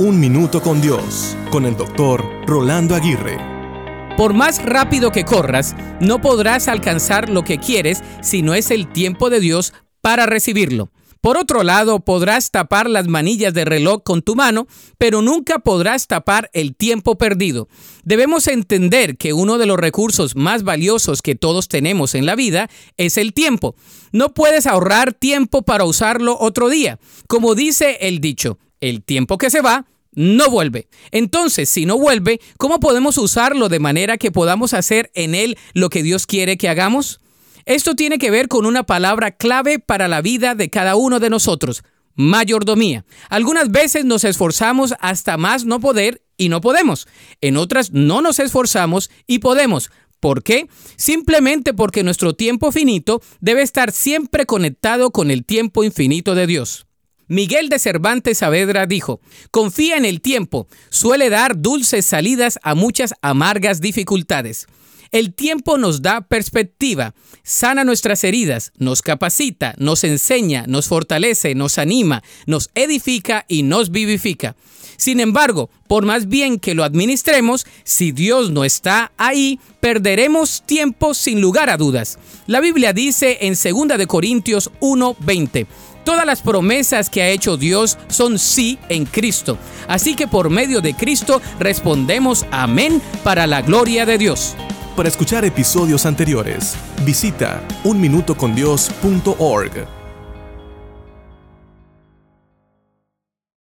Un Minuto con Dios, con el doctor Rolando Aguirre. Por más rápido que corras, no podrás alcanzar lo que quieres si no es el tiempo de Dios para recibirlo. Por otro lado, podrás tapar las manillas de reloj con tu mano, pero nunca podrás tapar el tiempo perdido. Debemos entender que uno de los recursos más valiosos que todos tenemos en la vida es el tiempo. No puedes ahorrar tiempo para usarlo otro día. Como dice el dicho, el tiempo que se va, no vuelve. Entonces, si no vuelve, ¿cómo podemos usarlo de manera que podamos hacer en él lo que Dios quiere que hagamos? Esto tiene que ver con una palabra clave para la vida de cada uno de nosotros, mayordomía. Algunas veces nos esforzamos hasta más no poder y no podemos. En otras no nos esforzamos y podemos. ¿Por qué? Simplemente porque nuestro tiempo finito debe estar siempre conectado con el tiempo infinito de Dios. Miguel de Cervantes Saavedra dijo, confía en el tiempo, suele dar dulces salidas a muchas amargas dificultades. El tiempo nos da perspectiva, sana nuestras heridas, nos capacita, nos enseña, nos fortalece, nos anima, nos edifica y nos vivifica. Sin embargo, por más bien que lo administremos, si Dios no está ahí, perderemos tiempo sin lugar a dudas. La Biblia dice en 2 de Corintios 1:20, Todas las promesas que ha hecho Dios son sí en Cristo. Así que por medio de Cristo respondemos amén para la gloria de Dios. Para escuchar episodios anteriores, visita unminutocondios.org.